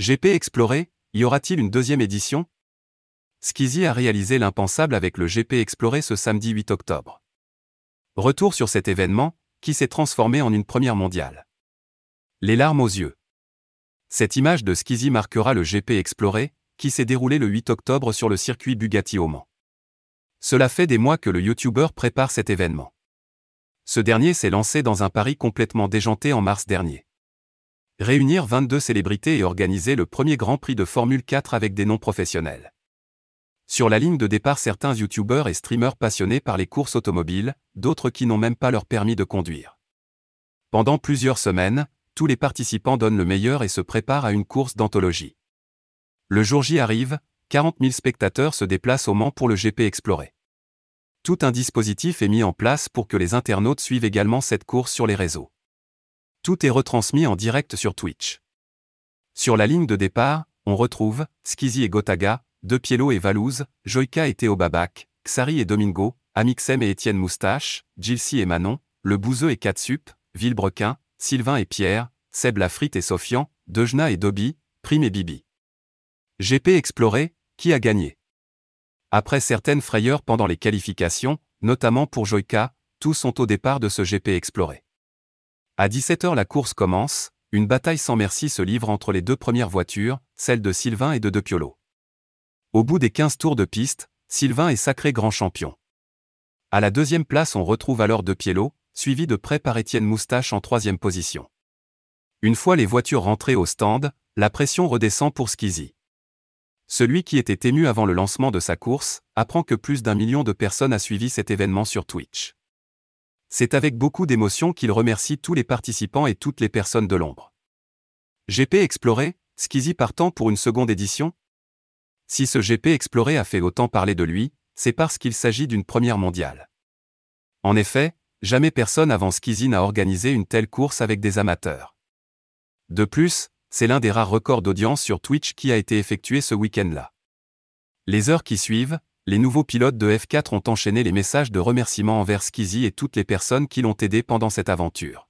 GP Exploré, y aura-t-il une deuxième édition? Skizzy a réalisé l'impensable avec le GP Exploré ce samedi 8 octobre. Retour sur cet événement, qui s'est transformé en une première mondiale. Les larmes aux yeux. Cette image de Skizzy marquera le GP Exploré, qui s'est déroulé le 8 octobre sur le circuit Bugatti au Mans. Cela fait des mois que le YouTuber prépare cet événement. Ce dernier s'est lancé dans un pari complètement déjanté en mars dernier. Réunir 22 célébrités et organiser le premier Grand Prix de Formule 4 avec des noms professionnels. Sur la ligne de départ certains youtubeurs et streamers passionnés par les courses automobiles, d'autres qui n'ont même pas leur permis de conduire. Pendant plusieurs semaines, tous les participants donnent le meilleur et se préparent à une course d'anthologie. Le jour J arrive, 40 000 spectateurs se déplacent au Mans pour le GP Explorer. Tout un dispositif est mis en place pour que les internautes suivent également cette course sur les réseaux. Tout est retransmis en direct sur Twitch. Sur la ligne de départ, on retrouve Skizzy et Gotaga, De Pielo et Valouz, Joyka et Théo Babac, Xari et Domingo, Amixem et Étienne Moustache, Gilsi et Manon, Le Bouzeux et Katsup, Villebrequin, Sylvain et Pierre, Seb Lafrite et Sofian, Dejna et Dobby, Prime et Bibi. GP Exploré, qui a gagné? Après certaines frayeurs pendant les qualifications, notamment pour Joyka, tous sont au départ de ce GP Exploré. À 17h la course commence, une bataille sans merci se livre entre les deux premières voitures, celle de Sylvain et de De Piolo. Au bout des 15 tours de piste, Sylvain est sacré grand champion. À la deuxième place on retrouve alors De Pielo, suivi de près par Étienne Moustache en troisième position. Une fois les voitures rentrées au stand, la pression redescend pour Skizzy. Celui qui était ému avant le lancement de sa course, apprend que plus d'un million de personnes a suivi cet événement sur Twitch. C'est avec beaucoup d'émotion qu'il remercie tous les participants et toutes les personnes de l'ombre. GP Exploré, Skizzy partant pour une seconde édition Si ce GP Exploré a fait autant parler de lui, c'est parce qu'il s'agit d'une première mondiale. En effet, jamais personne avant Skizzy n'a organisé une telle course avec des amateurs. De plus, c'est l'un des rares records d'audience sur Twitch qui a été effectué ce week-end-là. Les heures qui suivent, les nouveaux pilotes de F4 ont enchaîné les messages de remerciement envers Skizzy et toutes les personnes qui l'ont aidé pendant cette aventure.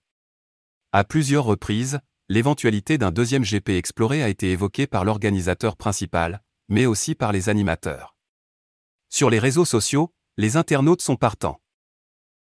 À plusieurs reprises, l'éventualité d'un deuxième GP exploré a été évoquée par l'organisateur principal, mais aussi par les animateurs. Sur les réseaux sociaux, les internautes sont partants.